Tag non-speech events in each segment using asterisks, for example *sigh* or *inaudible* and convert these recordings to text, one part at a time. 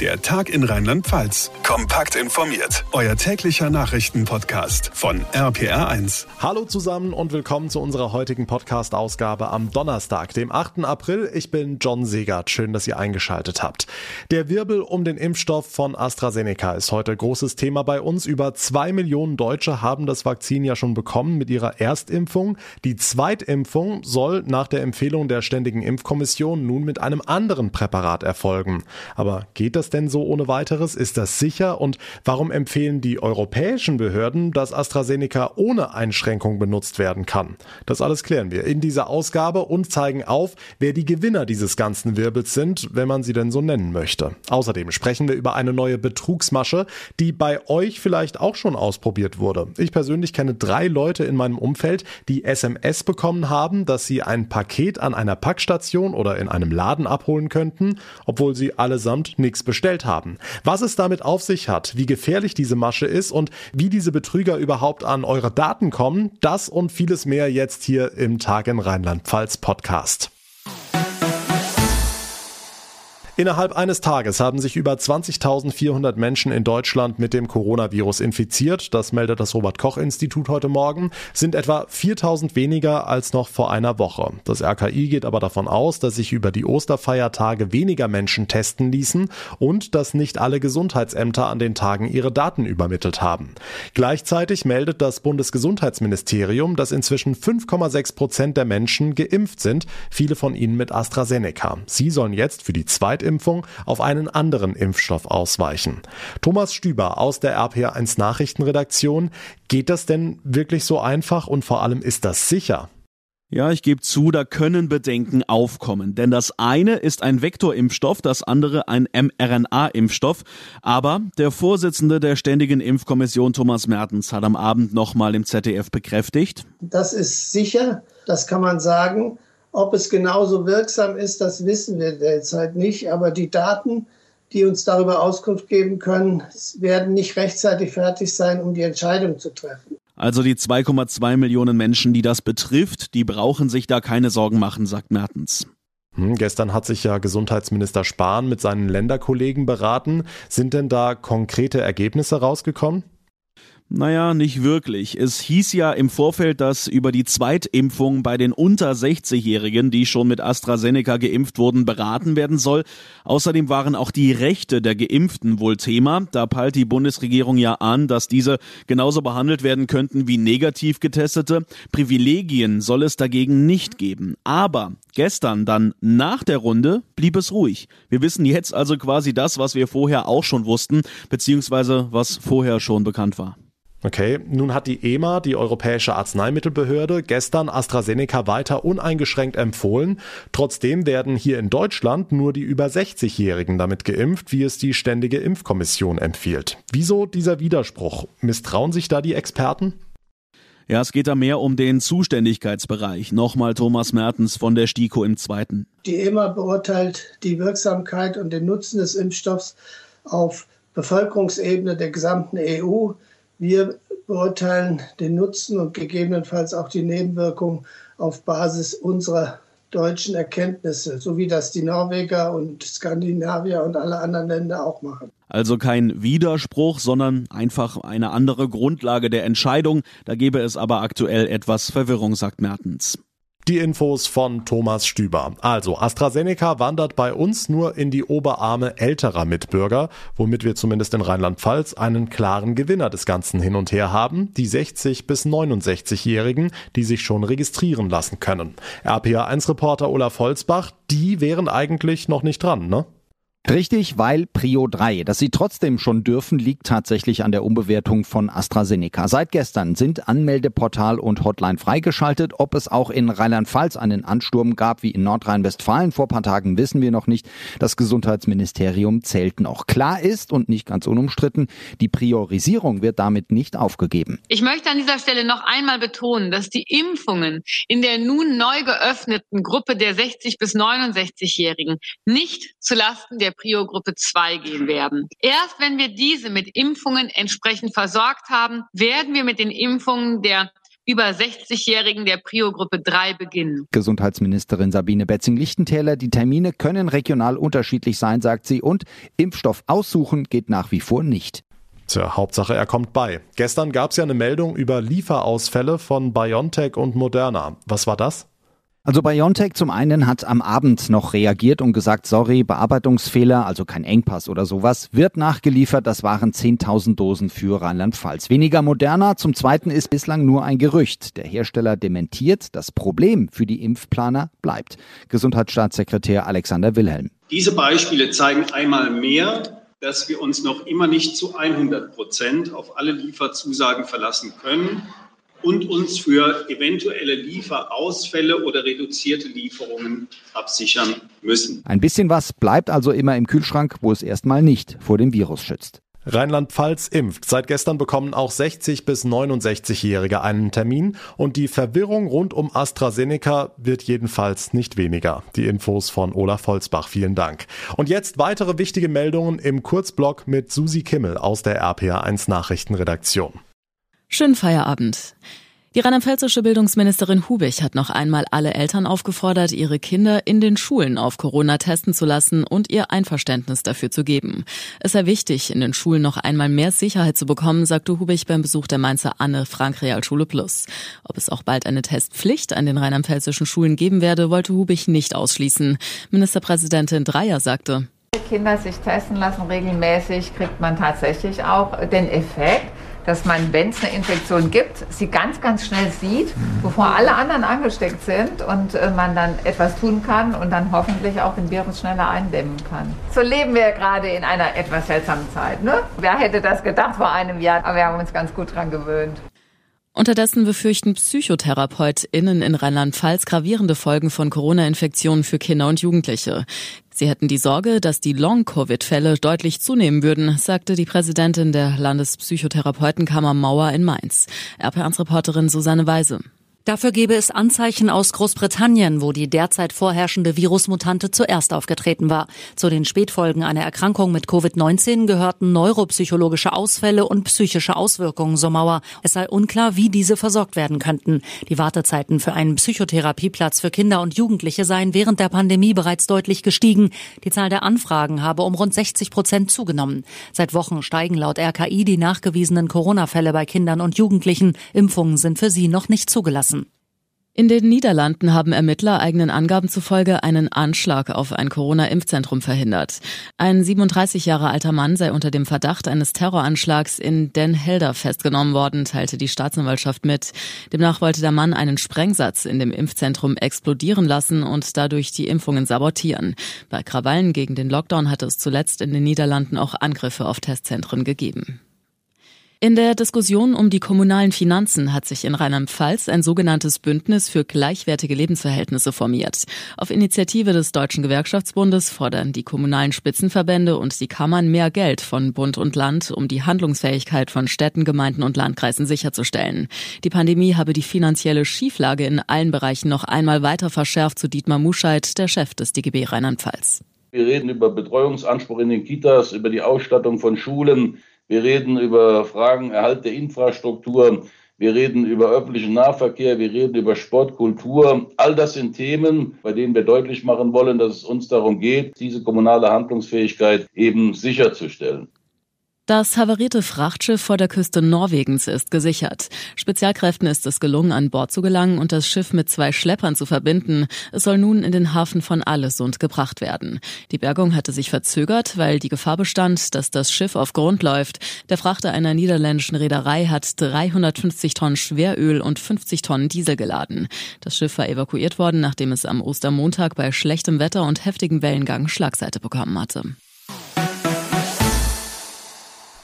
Der Tag in Rheinland-Pfalz. Kompakt informiert. Euer täglicher Nachrichtenpodcast von RPR1. Hallo zusammen und willkommen zu unserer heutigen Podcast-Ausgabe am Donnerstag, dem 8. April. Ich bin John Segert. Schön, dass ihr eingeschaltet habt. Der Wirbel um den Impfstoff von AstraZeneca ist heute großes Thema bei uns. Über zwei Millionen Deutsche haben das Vakzin ja schon bekommen mit ihrer Erstimpfung. Die Zweitimpfung soll nach der Empfehlung der Ständigen Impfkommission nun mit einem anderen Präparat erfolgen. Aber geht das das denn so ohne weiteres? Ist das sicher? Und warum empfehlen die europäischen Behörden, dass AstraZeneca ohne Einschränkung benutzt werden kann? Das alles klären wir in dieser Ausgabe und zeigen auf, wer die Gewinner dieses ganzen Wirbels sind, wenn man sie denn so nennen möchte. Außerdem sprechen wir über eine neue Betrugsmasche, die bei euch vielleicht auch schon ausprobiert wurde. Ich persönlich kenne drei Leute in meinem Umfeld, die SMS bekommen haben, dass sie ein Paket an einer Packstation oder in einem Laden abholen könnten, obwohl sie allesamt nichts haben. Was es damit auf sich hat, wie gefährlich diese Masche ist und wie diese Betrüger überhaupt an eure Daten kommen, das und vieles mehr jetzt hier im Tag in Rheinland-Pfalz Podcast. Innerhalb eines Tages haben sich über 20.400 Menschen in Deutschland mit dem Coronavirus infiziert. Das meldet das Robert Koch Institut heute Morgen. Sind etwa 4.000 weniger als noch vor einer Woche. Das RKI geht aber davon aus, dass sich über die Osterfeiertage weniger Menschen testen ließen und dass nicht alle Gesundheitsämter an den Tagen ihre Daten übermittelt haben. Gleichzeitig meldet das Bundesgesundheitsministerium, dass inzwischen 5,6 Prozent der Menschen geimpft sind, viele von ihnen mit AstraZeneca. Sie sollen jetzt für die zweite Zweitimpfung auf einen anderen Impfstoff ausweichen. Thomas Stüber aus der RPR1 Nachrichtenredaktion, geht das denn wirklich so einfach und vor allem ist das sicher? Ja, ich gebe zu, da können Bedenken aufkommen. Denn das eine ist ein Vektorimpfstoff, das andere ein mRNA-Impfstoff. Aber der Vorsitzende der Ständigen Impfkommission, Thomas Mertens, hat am Abend nochmal im ZDF bekräftigt. Das ist sicher, das kann man sagen. Ob es genauso wirksam ist, das wissen wir derzeit nicht. Aber die Daten, die uns darüber Auskunft geben können, werden nicht rechtzeitig fertig sein, um die Entscheidung zu treffen. Also die 2,2 Millionen Menschen, die das betrifft, die brauchen sich da keine Sorgen machen, sagt Mertens. Hm, gestern hat sich ja Gesundheitsminister Spahn mit seinen Länderkollegen beraten. Sind denn da konkrete Ergebnisse rausgekommen? Naja, nicht wirklich. Es hieß ja im Vorfeld, dass über die Zweitimpfung bei den unter 60-Jährigen, die schon mit AstraZeneca geimpft wurden, beraten werden soll. Außerdem waren auch die Rechte der Geimpften wohl Thema. Da peilt die Bundesregierung ja an, dass diese genauso behandelt werden könnten wie negativ getestete. Privilegien soll es dagegen nicht geben. Aber gestern dann nach der Runde blieb es ruhig. Wir wissen jetzt also quasi das, was wir vorher auch schon wussten, beziehungsweise was vorher schon bekannt war. Okay, nun hat die EMA, die Europäische Arzneimittelbehörde, gestern AstraZeneca weiter uneingeschränkt empfohlen. Trotzdem werden hier in Deutschland nur die über 60-Jährigen damit geimpft, wie es die Ständige Impfkommission empfiehlt. Wieso dieser Widerspruch? Misstrauen sich da die Experten? Ja, es geht da mehr um den Zuständigkeitsbereich. Nochmal Thomas Mertens von der STIKO im Zweiten. Die EMA beurteilt die Wirksamkeit und den Nutzen des Impfstoffs auf Bevölkerungsebene der gesamten EU. Wir beurteilen den Nutzen und gegebenenfalls auch die Nebenwirkungen auf Basis unserer deutschen Erkenntnisse, so wie das die Norweger und Skandinavier und alle anderen Länder auch machen. Also kein Widerspruch, sondern einfach eine andere Grundlage der Entscheidung. Da gäbe es aber aktuell etwas Verwirrung, sagt Mertens. Die Infos von Thomas Stüber. Also AstraZeneca wandert bei uns nur in die Oberarme älterer Mitbürger, womit wir zumindest in Rheinland-Pfalz einen klaren Gewinner des Ganzen hin und her haben, die 60 bis 69-Jährigen, die sich schon registrieren lassen können. RPA1-Reporter Olaf Holzbach, die wären eigentlich noch nicht dran, ne? Richtig, weil Prio 3. Dass sie trotzdem schon dürfen, liegt tatsächlich an der Umbewertung von AstraZeneca. Seit gestern sind Anmeldeportal und Hotline freigeschaltet. Ob es auch in Rheinland-Pfalz einen Ansturm gab wie in Nordrhein-Westfalen vor paar Tagen, wissen wir noch nicht. Das Gesundheitsministerium zählt noch. Klar ist und nicht ganz unumstritten, die Priorisierung wird damit nicht aufgegeben. Ich möchte an dieser Stelle noch einmal betonen, dass die Impfungen in der nun neu geöffneten Gruppe der 60 bis 69-Jährigen nicht zulasten der Prio-Gruppe 2 gehen werden. Erst wenn wir diese mit Impfungen entsprechend versorgt haben, werden wir mit den Impfungen der über 60-Jährigen der Prio-Gruppe 3 beginnen. Gesundheitsministerin Sabine Betzing-Lichtentäler, die Termine können regional unterschiedlich sein, sagt sie, und Impfstoff aussuchen geht nach wie vor nicht. Tja, Hauptsache er kommt bei. Gestern gab es ja eine Meldung über Lieferausfälle von BioNTech und Moderna. Was war das? Also BioNTech zum einen hat am Abend noch reagiert und gesagt, sorry, Bearbeitungsfehler, also kein Engpass oder sowas, wird nachgeliefert. Das waren 10.000 Dosen für Rheinland-Pfalz. Weniger moderner. Zum zweiten ist bislang nur ein Gerücht. Der Hersteller dementiert. Das Problem für die Impfplaner bleibt. Gesundheitsstaatssekretär Alexander Wilhelm. Diese Beispiele zeigen einmal mehr, dass wir uns noch immer nicht zu 100 Prozent auf alle Lieferzusagen verlassen können und uns für eventuelle Lieferausfälle oder reduzierte Lieferungen absichern müssen. Ein bisschen was bleibt also immer im Kühlschrank, wo es erstmal nicht vor dem Virus schützt. Rheinland-Pfalz impft. Seit gestern bekommen auch 60 bis 69-Jährige einen Termin und die Verwirrung rund um AstraZeneca wird jedenfalls nicht weniger. Die Infos von Olaf Holzbach. Vielen Dank. Und jetzt weitere wichtige Meldungen im Kurzblock mit Susi Kimmel aus der RPA1 Nachrichtenredaktion. Schönen Feierabend. Die rheinland-pfälzische Bildungsministerin Hubich hat noch einmal alle Eltern aufgefordert, ihre Kinder in den Schulen auf Corona testen zu lassen und ihr Einverständnis dafür zu geben. Es sei wichtig, in den Schulen noch einmal mehr Sicherheit zu bekommen, sagte Hubich beim Besuch der Mainzer Anne Frank Realschule Plus. Ob es auch bald eine Testpflicht an den rheinland-pfälzischen Schulen geben werde, wollte Hubich nicht ausschließen. Ministerpräsidentin Dreier sagte, Kinder sich testen lassen regelmäßig, kriegt man tatsächlich auch den Effekt, dass man, wenn es eine Infektion gibt, sie ganz, ganz schnell sieht, bevor alle anderen angesteckt sind und äh, man dann etwas tun kann und dann hoffentlich auch den Virus schneller eindämmen kann. So leben wir gerade in einer etwas seltsamen Zeit. Ne? Wer hätte das gedacht vor einem Jahr? Aber wir haben uns ganz gut dran gewöhnt. Unterdessen befürchten PsychotherapeutInnen in Rheinland-Pfalz gravierende Folgen von Corona-Infektionen für Kinder und Jugendliche. Sie hätten die Sorge, dass die Long-Covid-Fälle deutlich zunehmen würden, sagte die Präsidentin der Landespsychotherapeutenkammer Mauer in Mainz. RP1-Reporterin Susanne Weise. Dafür gebe es Anzeichen aus Großbritannien, wo die derzeit vorherrschende Virusmutante zuerst aufgetreten war. Zu den Spätfolgen einer Erkrankung mit Covid-19 gehörten neuropsychologische Ausfälle und psychische Auswirkungen, so Mauer. Es sei unklar, wie diese versorgt werden könnten. Die Wartezeiten für einen Psychotherapieplatz für Kinder und Jugendliche seien während der Pandemie bereits deutlich gestiegen. Die Zahl der Anfragen habe um rund 60 Prozent zugenommen. Seit Wochen steigen laut RKI die nachgewiesenen Corona-Fälle bei Kindern und Jugendlichen. Impfungen sind für sie noch nicht zugelassen. In den Niederlanden haben Ermittler eigenen Angaben zufolge einen Anschlag auf ein Corona-Impfzentrum verhindert. Ein 37 Jahre alter Mann sei unter dem Verdacht eines Terroranschlags in Den Helder festgenommen worden, teilte die Staatsanwaltschaft mit. Demnach wollte der Mann einen Sprengsatz in dem Impfzentrum explodieren lassen und dadurch die Impfungen sabotieren. Bei Krawallen gegen den Lockdown hatte es zuletzt in den Niederlanden auch Angriffe auf Testzentren gegeben. In der Diskussion um die kommunalen Finanzen hat sich in Rheinland-Pfalz ein sogenanntes Bündnis für gleichwertige Lebensverhältnisse formiert. Auf Initiative des Deutschen Gewerkschaftsbundes fordern die kommunalen Spitzenverbände und die Kammern mehr Geld von Bund und Land, um die Handlungsfähigkeit von Städten, Gemeinden und Landkreisen sicherzustellen. Die Pandemie habe die finanzielle Schieflage in allen Bereichen noch einmal weiter verschärft, zu Dietmar Muscheid, der Chef des DGB Rheinland-Pfalz. Wir reden über Betreuungsanspruch in den Kitas, über die Ausstattung von Schulen, wir reden über Fragen Erhalt der Infrastruktur. Wir reden über öffentlichen Nahverkehr. Wir reden über Sport, Kultur. All das sind Themen, bei denen wir deutlich machen wollen, dass es uns darum geht, diese kommunale Handlungsfähigkeit eben sicherzustellen. Das havarierte Frachtschiff vor der Küste Norwegens ist gesichert. Spezialkräften ist es gelungen, an Bord zu gelangen und das Schiff mit zwei Schleppern zu verbinden. Es soll nun in den Hafen von Allesund gebracht werden. Die Bergung hatte sich verzögert, weil die Gefahr bestand, dass das Schiff auf Grund läuft. Der Frachter einer niederländischen Reederei hat 350 Tonnen Schweröl und 50 Tonnen Diesel geladen. Das Schiff war evakuiert worden, nachdem es am Ostermontag bei schlechtem Wetter und heftigem Wellengang Schlagseite bekommen hatte.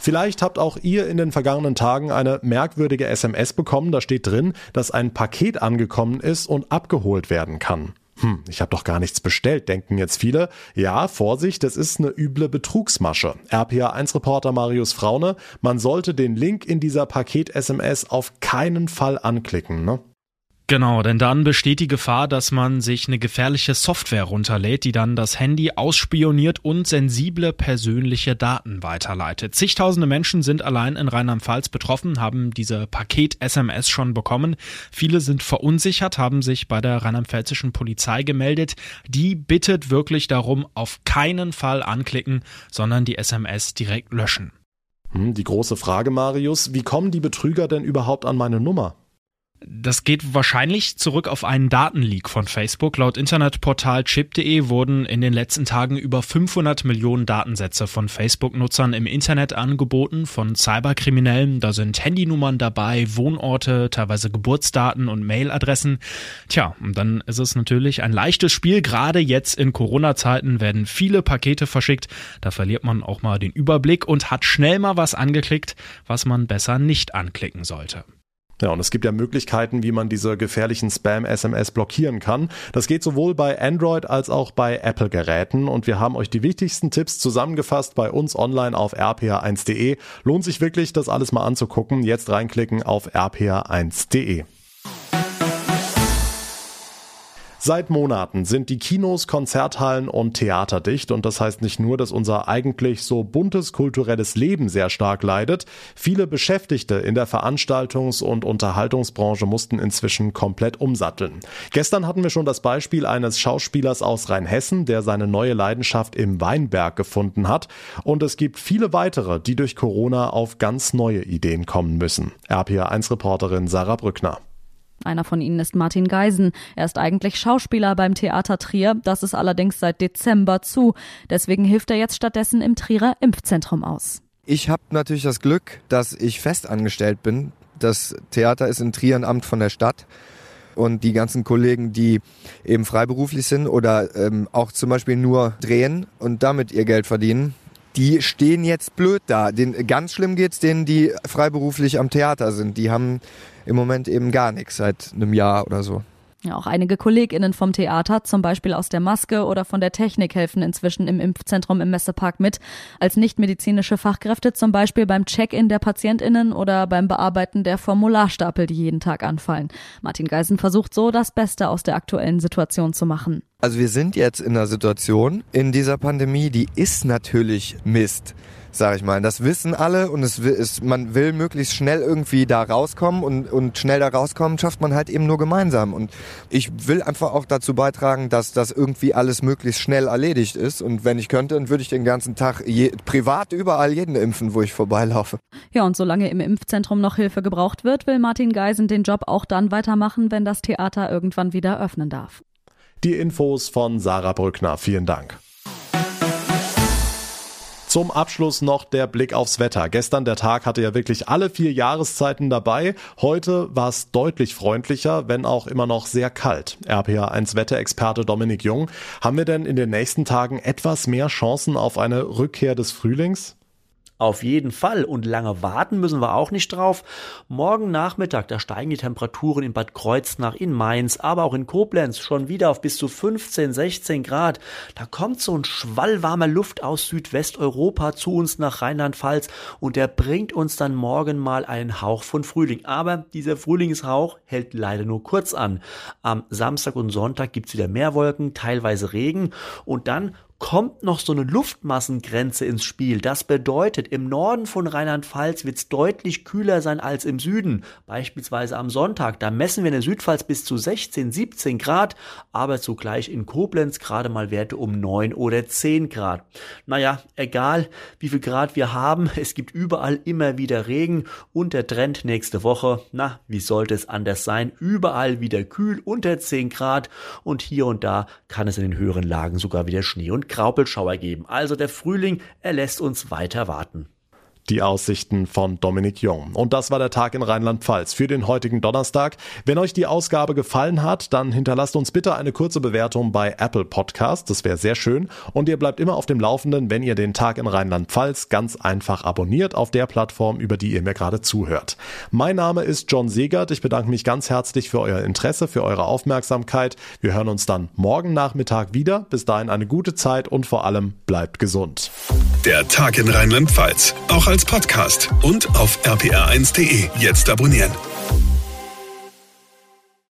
Vielleicht habt auch ihr in den vergangenen Tagen eine merkwürdige SMS bekommen. Da steht drin, dass ein Paket angekommen ist und abgeholt werden kann. Hm, ich habe doch gar nichts bestellt, denken jetzt viele. Ja, Vorsicht, das ist eine üble Betrugsmasche. RPA1-Reporter Marius Fraune, man sollte den Link in dieser Paket-SMS auf keinen Fall anklicken. Ne? Genau, denn dann besteht die Gefahr, dass man sich eine gefährliche Software runterlädt, die dann das Handy ausspioniert und sensible persönliche Daten weiterleitet. Zigtausende Menschen sind allein in Rheinland-Pfalz betroffen, haben diese Paket-SMS schon bekommen. Viele sind verunsichert, haben sich bei der rheinland-pfälzischen Polizei gemeldet. Die bittet wirklich darum, auf keinen Fall anklicken, sondern die SMS direkt löschen. Hm, die große Frage, Marius, wie kommen die Betrüger denn überhaupt an meine Nummer? Das geht wahrscheinlich zurück auf einen Datenleak von Facebook. Laut Internetportal chip.de wurden in den letzten Tagen über 500 Millionen Datensätze von Facebook-Nutzern im Internet angeboten von Cyberkriminellen. Da sind Handynummern dabei, Wohnorte, teilweise Geburtsdaten und Mailadressen. Tja, und dann ist es natürlich ein leichtes Spiel. Gerade jetzt in Corona-Zeiten werden viele Pakete verschickt. Da verliert man auch mal den Überblick und hat schnell mal was angeklickt, was man besser nicht anklicken sollte. Ja, und es gibt ja Möglichkeiten, wie man diese gefährlichen Spam-SMS blockieren kann. Das geht sowohl bei Android als auch bei Apple-Geräten. Und wir haben euch die wichtigsten Tipps zusammengefasst bei uns online auf rpa1.de. Lohnt sich wirklich, das alles mal anzugucken. Jetzt reinklicken auf rpa1.de. Seit Monaten sind die Kinos, Konzerthallen und Theater dicht und das heißt nicht nur, dass unser eigentlich so buntes kulturelles Leben sehr stark leidet. Viele Beschäftigte in der Veranstaltungs- und Unterhaltungsbranche mussten inzwischen komplett umsatteln. Gestern hatten wir schon das Beispiel eines Schauspielers aus Rheinhessen, der seine neue Leidenschaft im Weinberg gefunden hat und es gibt viele weitere, die durch Corona auf ganz neue Ideen kommen müssen. RPA1-Reporterin Sarah Brückner. Einer von ihnen ist Martin Geisen. Er ist eigentlich Schauspieler beim Theater Trier. Das ist allerdings seit Dezember zu. Deswegen hilft er jetzt stattdessen im Trierer Impfzentrum aus. Ich habe natürlich das Glück, dass ich fest angestellt bin. Das Theater ist in Trier ein Amt von der Stadt. Und die ganzen Kollegen, die eben freiberuflich sind oder ähm, auch zum Beispiel nur drehen und damit ihr Geld verdienen, die stehen jetzt blöd da. Den, ganz schlimm geht's denen, die freiberuflich am Theater sind. Die haben im Moment eben gar nichts seit einem Jahr oder so. Ja, auch einige KollegInnen vom Theater, zum Beispiel aus der Maske oder von der Technik, helfen inzwischen im Impfzentrum im Messepark mit. Als nichtmedizinische Fachkräfte zum Beispiel beim Check-in der PatientInnen oder beim Bearbeiten der Formularstapel, die jeden Tag anfallen. Martin Geisen versucht so, das Beste aus der aktuellen Situation zu machen. Also wir sind jetzt in einer Situation in dieser Pandemie, die ist natürlich Mist sag ich mal. Das wissen alle und es ist, man will möglichst schnell irgendwie da rauskommen und, und schnell da rauskommen schafft man halt eben nur gemeinsam. Und ich will einfach auch dazu beitragen, dass das irgendwie alles möglichst schnell erledigt ist. Und wenn ich könnte, dann würde ich den ganzen Tag je, privat überall jeden impfen, wo ich vorbeilaufe. Ja, und solange im Impfzentrum noch Hilfe gebraucht wird, will Martin Geisen den Job auch dann weitermachen, wenn das Theater irgendwann wieder öffnen darf. Die Infos von Sarah Brückner. Vielen Dank. Zum Abschluss noch der Blick aufs Wetter. Gestern der Tag hatte ja wirklich alle vier Jahreszeiten dabei. Heute war es deutlich freundlicher, wenn auch immer noch sehr kalt. RPA1 Wetterexperte Dominik Jung. Haben wir denn in den nächsten Tagen etwas mehr Chancen auf eine Rückkehr des Frühlings? Auf jeden Fall. Und lange warten müssen wir auch nicht drauf. Morgen Nachmittag, da steigen die Temperaturen in Bad Kreuznach, in Mainz, aber auch in Koblenz schon wieder auf bis zu 15, 16 Grad. Da kommt so ein Schwall warmer Luft aus Südwesteuropa zu uns nach Rheinland-Pfalz und der bringt uns dann morgen mal einen Hauch von Frühling. Aber dieser Frühlingshauch hält leider nur kurz an. Am Samstag und Sonntag gibt's wieder mehr Wolken, teilweise Regen und dann kommt noch so eine Luftmassengrenze ins Spiel. Das bedeutet, im Norden von Rheinland-Pfalz wird es deutlich kühler sein als im Süden. Beispielsweise am Sonntag, da messen wir in der Südpfalz bis zu 16, 17 Grad, aber zugleich in Koblenz gerade mal Werte um 9 oder 10 Grad. Naja, egal wie viel Grad wir haben, *laughs* es gibt überall immer wieder Regen und der Trend nächste Woche, na, wie sollte es anders sein? Überall wieder kühl unter 10 Grad und hier und da kann es in den höheren Lagen sogar wieder Schnee und Graupelschauer geben. Also der Frühling, er lässt uns weiter warten. Die Aussichten von Dominik Jung. Und das war der Tag in Rheinland-Pfalz für den heutigen Donnerstag. Wenn euch die Ausgabe gefallen hat, dann hinterlasst uns bitte eine kurze Bewertung bei Apple Podcast. Das wäre sehr schön. Und ihr bleibt immer auf dem Laufenden, wenn ihr den Tag in Rheinland-Pfalz ganz einfach abonniert auf der Plattform, über die ihr mir gerade zuhört. Mein Name ist John Segert. Ich bedanke mich ganz herzlich für euer Interesse, für eure Aufmerksamkeit. Wir hören uns dann morgen Nachmittag wieder. Bis dahin eine gute Zeit und vor allem bleibt gesund. Der Tag in Rheinland-Pfalz. Auch als Podcast und auf rpr1.de. Jetzt abonnieren.